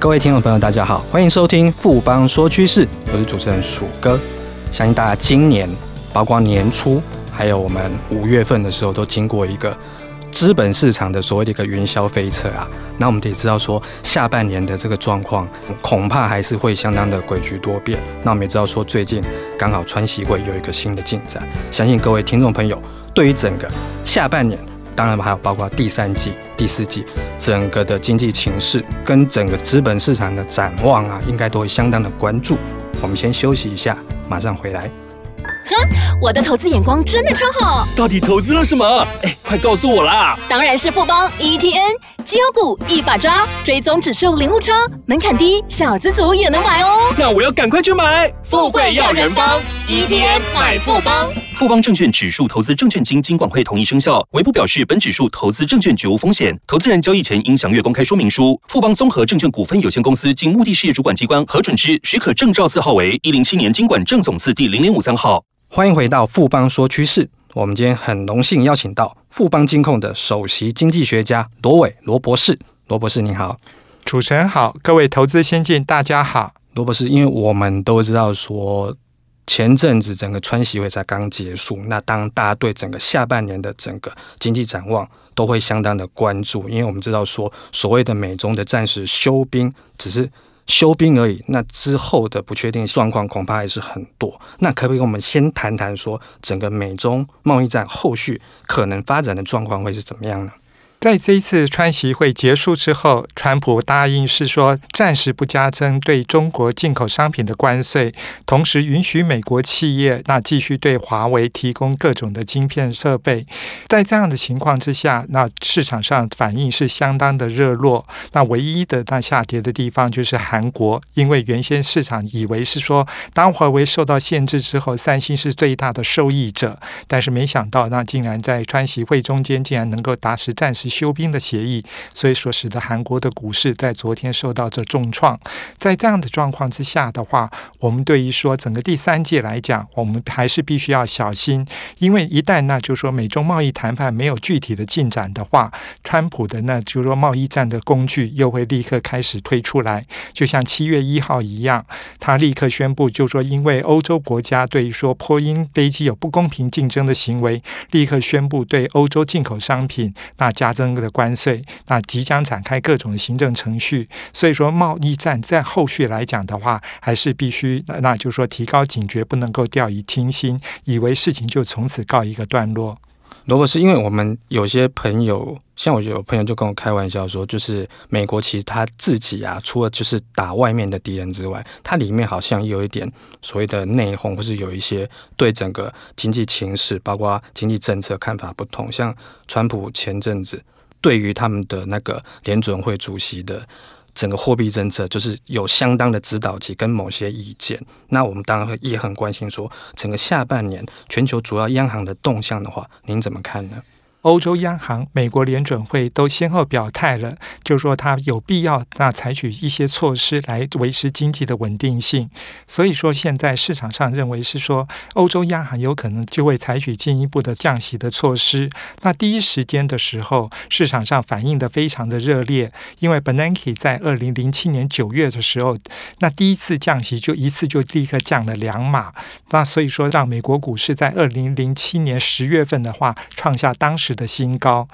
各位听众朋友，大家好，欢迎收听富邦说趋势，我是主持人鼠哥。相信大家今年，包括年初，还有我们五月份的时候，都经过一个资本市场的所谓的一个云霄飞车啊。那我们得知道说，下半年的这个状况，恐怕还是会相当的诡谲多变。那我们也知道说，最近刚好川西会有一个新的进展，相信各位听众朋友对于整个下半年。当然，还有包括第三季、第四季整个的经济情势跟整个资本市场的展望啊，应该都会相当的关注。我们先休息一下，马上回来。哼，我的投资眼光真的超好。到底投资了什么？哎，快告诉我啦！当然是富邦 ETN 绩优股一把抓，追踪指数零误差，门槛低，小资族也能买哦。那我要赶快去买。富贵要人帮，ETN 买富邦。富邦证券指数投资证券经金管会同意生效，唯不表示本指数投资证券绝无风险。投资人交易前应详阅公开说明书。富邦综合证券股份有限公司经目的事业主管机关核准之许可证照字号为一零七年金管证总字第零零五三号。欢迎回到富邦说趋势。我们今天很荣幸邀请到富邦金控的首席经济学家罗伟罗博士。罗博士您好，主持人好，各位投资先进大家好。罗博士，因为我们都知道说，前阵子整个川习会才刚结束，那当大家对整个下半年的整个经济展望都会相当的关注，因为我们知道说，所谓的美中的暂时休兵只是。休兵而已，那之后的不确定状况恐怕还是很多。那可不可以我们先谈谈说，整个美中贸易战后续可能发展的状况会是怎么样呢？在这一次川习会结束之后，川普答应是说暂时不加征对中国进口商品的关税，同时允许美国企业那继续对华为提供各种的晶片设备。在这样的情况之下，那市场上反应是相当的热络。那唯一的那下跌的地方就是韩国，因为原先市场以为是说当华为受到限制之后，三星是最大的受益者，但是没想到那竟然在川习会中间竟然能够达成暂时。休兵的协议，所以说使得韩国的股市在昨天受到这重创。在这样的状况之下的话，我们对于说整个第三届来讲，我们还是必须要小心，因为一旦那就是说美中贸易谈判没有具体的进展的话，川普的那就是说贸易战的工具又会立刻开始推出来，就像七月一号一样，他立刻宣布，就说因为欧洲国家对于说波音飞机有不公平竞争的行为，立刻宣布对欧洲进口商品那加征的关税，那即将展开各种行政程序，所以说贸易战在后续来讲的话，还是必须，那就是说提高警觉，不能够掉以轻心，以为事情就从此告一个段落。罗博士，因为我们有些朋友，像我有朋友就跟我开玩笑说，就是美国其实他自己啊，除了就是打外面的敌人之外，它里面好像有一点所谓的内讧，或是有一些对整个经济情势，包括经济政策看法不同。像川普前阵子对于他们的那个联准会主席的。整个货币政策就是有相当的指导及跟某些意见，那我们当然会也很关心说，整个下半年全球主要央行的动向的话，您怎么看呢？欧洲央行、美国联准会都先后表态了，就说它有必要那采取一些措施来维持经济的稳定性。所以说，现在市场上认为是说，欧洲央行有可能就会采取进一步的降息的措施。那第一时间的时候，市场上反应的非常的热烈，因为 Benanke 在二零零七年九月的时候，那第一次降息就一次就立刻降了两码。那所以说，让美国股市在二零零七年十月份的话，创下当时的新高。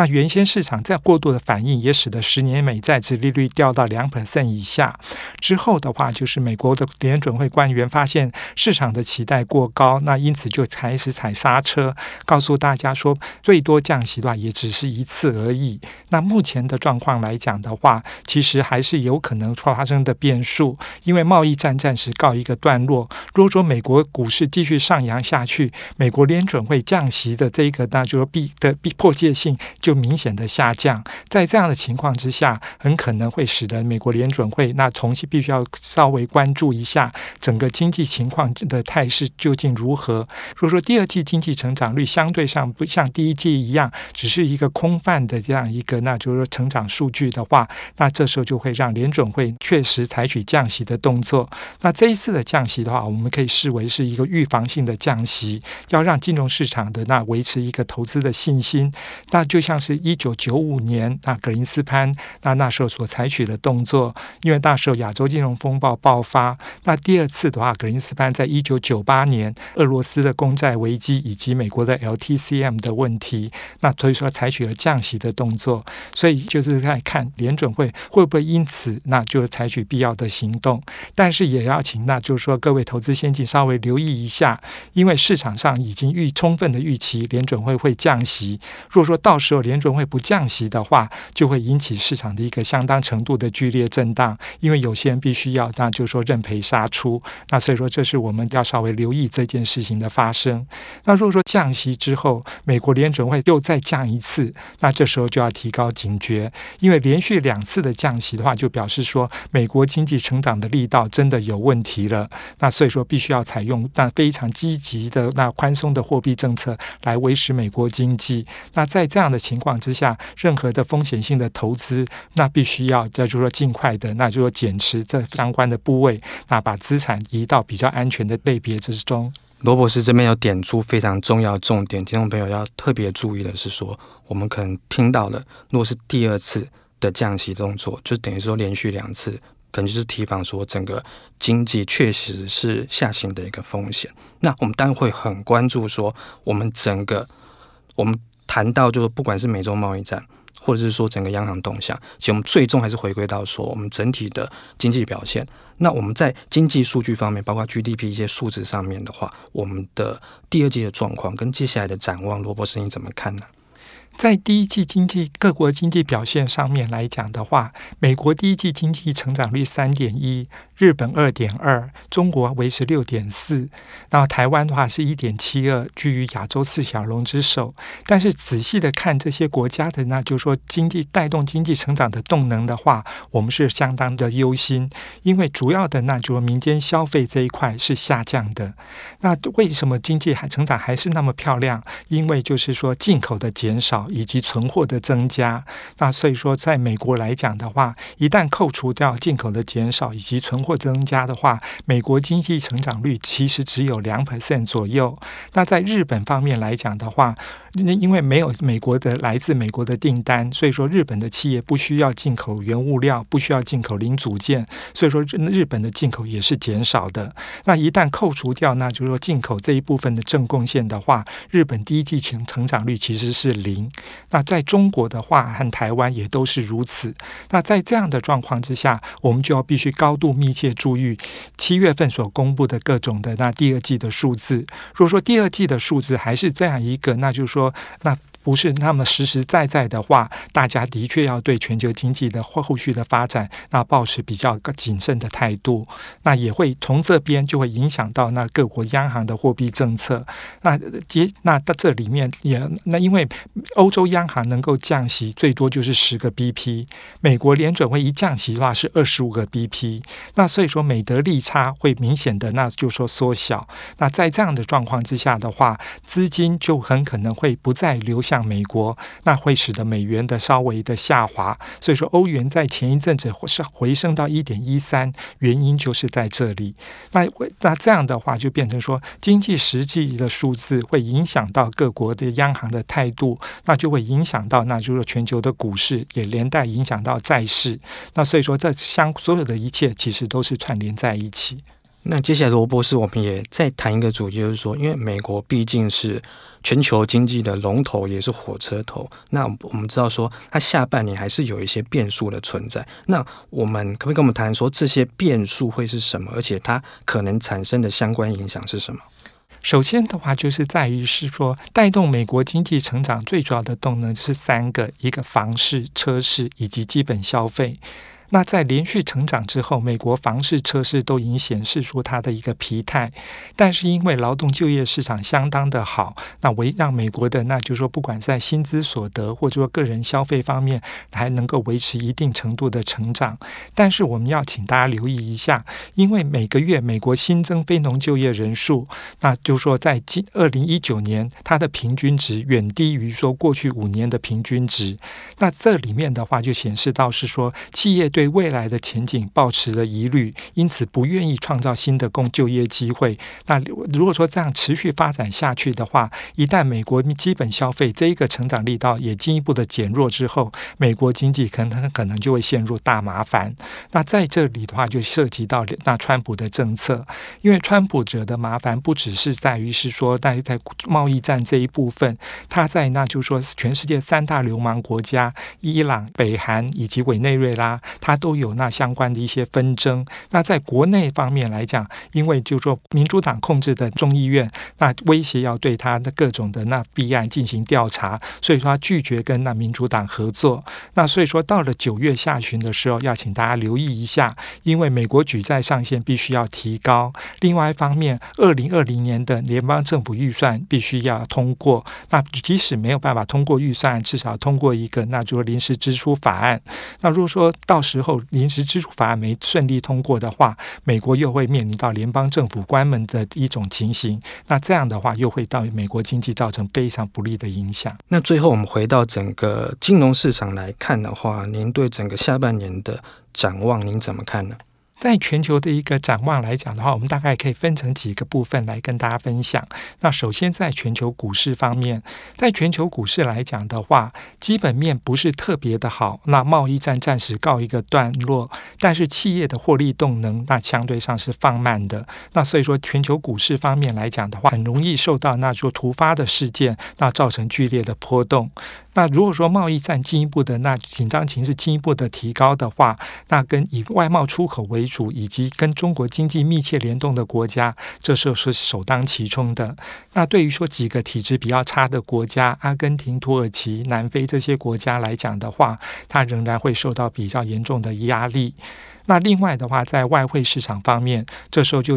那原先市场在过度的反应，也使得十年美债殖利率掉到两 percent 以下。之后的话，就是美国的联准会官员发现市场的期待过高，那因此就开始踩刹车，告诉大家说，最多降息的话也只是一次而已。那目前的状况来讲的话，其实还是有可能发生的变数，因为贸易战暂时告一个段落。如果说美国股市继续上扬下去，美国联准会降息的这个，那就是必的必迫切性就就明显的下降。在这样的情况之下，很可能会使得美国联准会那重新必须要稍微关注一下整个经济情况的态势究竟如何。如果说第二季经济成长率相对上不像第一季一样，只是一个空泛的这样一个，那就是说成长数据的话，那这时候就会让联准会确实采取降息的动作。那这一次的降息的话，我们可以视为是一个预防性的降息，要让金融市场的那维持一个投资的信心。那就像是一九九五年那格林斯潘那那时候所采取的动作，因为那时候亚洲金融风暴爆发。那第二次的话，格林斯潘在一九九八年俄罗斯的公债危机以及美国的 LTCM 的问题，那所以说采取了降息的动作。所以就是在看联准会会不会因此那就采取必要的行动，但是也要请那就是说各位投资先进稍微留意一下，因为市场上已经预充分的预期联准会会降息。如果说到时候联准会不降息的话，就会引起市场的一个相当程度的剧烈震荡，因为有些人必须要那就是说认赔杀出。那所以说这是我们要稍微留意这件事情的发生。那如果说降息之后，美国联准会又再降一次，那这时候就要提高警觉，因为连续两次的降息的话，就表示说美国经济成长的力道真的有问题了。那所以说必须要采用那非常积极的那宽松的货币政策来维持美国经济。那在这样的情情况之下，任何的风险性的投资，那必须要就是说尽快的，那就是说减持这相关的部位，那把资产移到比较安全的类别之中。罗博士这边有点出非常重要重点，听众朋友要特别注意的是说，我们可能听到了，如果是第二次的降息动作，就等于说连续两次，可能就是提防说整个经济确实是下行的一个风险。那我们当然会很关注说，我们整个我们谈到就是不管是美洲贸易战。或者是说整个央行动向，其实我们最终还是回归到说我们整体的经济表现。那我们在经济数据方面，包括 GDP 一些数值上面的话，我们的第二季的状况跟接下来的展望，罗博士你怎么看呢？在第一季经济各国经济表现上面来讲的话，美国第一季经济成长率三点一。日本二点二，中国维持六点四，然后台湾的话是一点七二，居于亚洲四小龙之首。但是仔细的看这些国家的，那就是说经济带动经济成长的动能的话，我们是相当的忧心，因为主要的那就是民间消费这一块是下降的。那为什么经济还成长还是那么漂亮？因为就是说进口的减少以及存货的增加。那所以说，在美国来讲的话，一旦扣除掉进口的减少以及存货，或增加的话，美国经济成长率其实只有两 percent 左右。那在日本方面来讲的话，那因为没有美国的来自美国的订单，所以说日本的企业不需要进口原物料，不需要进口零组件，所以说日本的进口也是减少的。那一旦扣除掉，那就是说进口这一部分的正贡献的话，日本第一季成成长率其实是零。那在中国的话和台湾也都是如此。那在这样的状况之下，我们就要必须高度密切。切注意七月份所公布的各种的那第二季的数字。如果说第二季的数字还是这样一个，那就是说说那不是那么实实在在的话，大家的确要对全球经济的后后续的发展，那抱持比较谨慎的态度。那也会从这边就会影响到那各国央行的货币政策。那结那到这里面也那因为欧洲央行能够降息最多就是十个 BP，美国联准会一降息的话是二十五个 BP。那所以说美德利差会明显的那就说缩小。那在这样的状况之下的话，资金就很可能会不再流向美国，那会使得美元的稍微的下滑，所以说欧元在前一阵子是回升到一点一三，原因就是在这里。那那这样的话就变成说，经济实际的数字会影响到各国的央行的态度，那就会影响到那就是全球的股市，也连带影响到债市。那所以说，这相所有的一切其实都是串联在一起。那接下来罗博士，我们也再谈一个主题，就是说，因为美国毕竟是全球经济的龙头，也是火车头。那我们知道说，它下半年还是有一些变数的存在。那我们可不可以跟我们谈说，这些变数会是什么？而且它可能产生的相关影响是什么？首先的话，就是在于是说，带动美国经济成长最主要的动能就是三个：一个房市、车市以及基本消费。那在连续成长之后，美国房市、车市都已经显示出它的一个疲态。但是因为劳动就业市场相当的好，那维让美国的那就是说，不管在薪资所得或者说个人消费方面，还能够维持一定程度的成长。但是我们要请大家留意一下，因为每个月美国新增非农就业人数，那就是说在今二零一九年，它的平均值远低于说过去五年的平均值。那这里面的话就显示到是说企业对对未来的前景抱持了疑虑，因此不愿意创造新的工就业机会。那如果说这样持续发展下去的话，一旦美国基本消费这一个成长力道也进一步的减弱之后，美国经济可能可能就会陷入大麻烦。那在这里的话，就涉及到那川普的政策，因为川普惹的麻烦不只是在于是说在在贸易战这一部分，他在那就是说全世界三大流氓国家伊朗、北韩以及委内瑞拉，他他都有那相关的一些纷争。那在国内方面来讲，因为就说民主党控制的众议院，那威胁要对他的各种的那弊案进行调查，所以说他拒绝跟那民主党合作。那所以说到了九月下旬的时候，要请大家留意一下，因为美国举债上限必须要提高。另外一方面，二零二零年的联邦政府预算必须要通过。那即使没有办法通过预算，至少通过一个那就说临时支出法案。那如果说到时之后临时支出法案没顺利通过的话，美国又会面临到联邦政府关门的一种情形。那这样的话，又会到美国经济造成非常不利的影响。那最后我们回到整个金融市场来看的话，您对整个下半年的展望，您怎么看呢？在全球的一个展望来讲的话，我们大概可以分成几个部分来跟大家分享。那首先，在全球股市方面，在全球股市来讲的话，基本面不是特别的好。那贸易战暂时告一个段落，但是企业的获利动能那相对上是放慢的。那所以说，全球股市方面来讲的话，很容易受到那说突发的事件，那造成剧烈的波动。那如果说贸易战进一步的那紧张情势进一步的提高的话，那跟以外贸出口为主，以及跟中国经济密切联动的国家，这时候是首当其冲的。那对于说几个体制比较差的国家，阿根廷、土耳其、南非这些国家来讲的话，它仍然会受到比较严重的压力。那另外的话，在外汇市场方面，这时候就。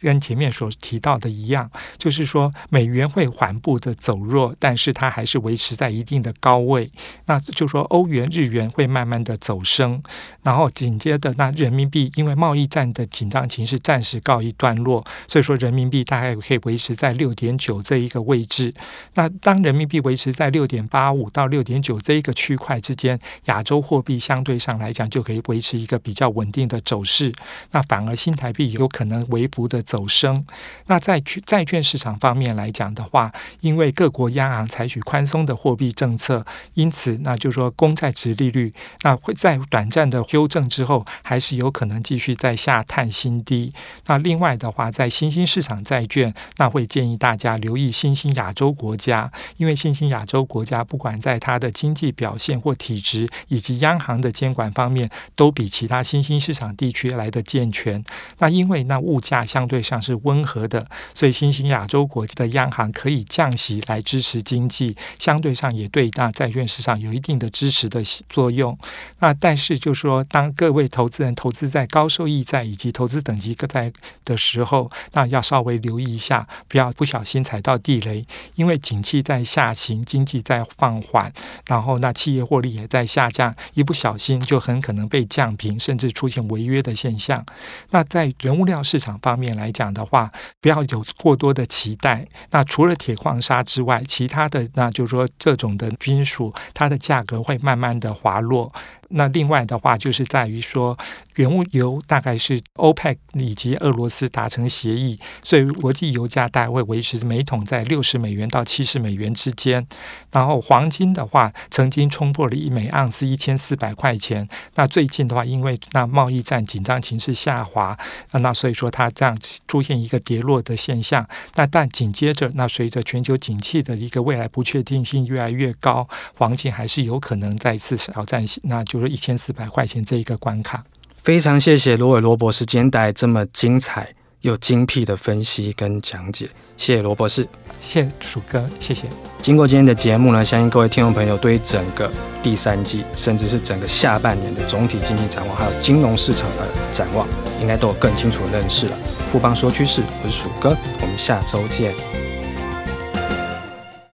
跟前面所提到的一样，就是说美元会缓步的走弱，但是它还是维持在一定的高位。那就说欧元、日元会慢慢的走升，然后紧接着那人民币因为贸易战的紧张情势暂时告一段落，所以说人民币大概可以维持在六点九这一个位置。那当人民币维持在六点八五到六点九这一个区块之间，亚洲货币相对上来讲就可以维持一个比较稳定的走势。那反而新台币有可能微幅的。走升。那在债券市场方面来讲的话，因为各国央行采取宽松的货币政策，因此那就是说公债殖利率那会在短暂的修正之后，还是有可能继续在下探新低。那另外的话，在新兴市场债券，那会建议大家留意新兴亚洲国家，因为新兴亚洲国家不管在它的经济表现或体质以及央行的监管方面，都比其他新兴市场地区来得健全。那因为那物价相对上是温和的，所以新兴亚洲国家的央行可以降息来支持经济，相对上也对那债券市场有一定的支持的作用。那但是就是说，当各位投资人投资在高收益债以及投资等级各债的时候，那要稍微留意一下，不要不小心踩到地雷，因为景气在下行，经济在放缓，然后那企业获利也在下降，一不小心就很可能被降平，甚至出现违约的现象。那在原物料市场方面来讲的话，不要有过多的期待。那除了铁矿砂之外，其他的那就是说，这种的金属，它的价格会慢慢的滑落。那另外的话，就是在于说，原物油大概是欧佩克以及俄罗斯达成协议，所以国际油价大概会维持每桶在六十美元到七十美元之间。然后黄金的话，曾经冲破了一美盎司一千四百块钱。那最近的话，因为那贸易战紧张情势下滑，那所以说它这样出现一个跌落的现象。那但紧接着，那随着全球景气的一个未来不确定性越来越高，黄金还是有可能再次挑战，那就。一千四百块钱这一个关卡，非常谢谢罗伟罗博士今天带来这么精彩又精辟的分析跟讲解，谢谢罗博士，谢谢鼠哥，谢谢。经过今天的节目呢，相信各位听众朋友对整个第三季，甚至是整个下半年的总体经济展望，还有金融市场的展望，应该都有更清楚的认识了。富邦说趋势，我是鼠哥，我们下周见。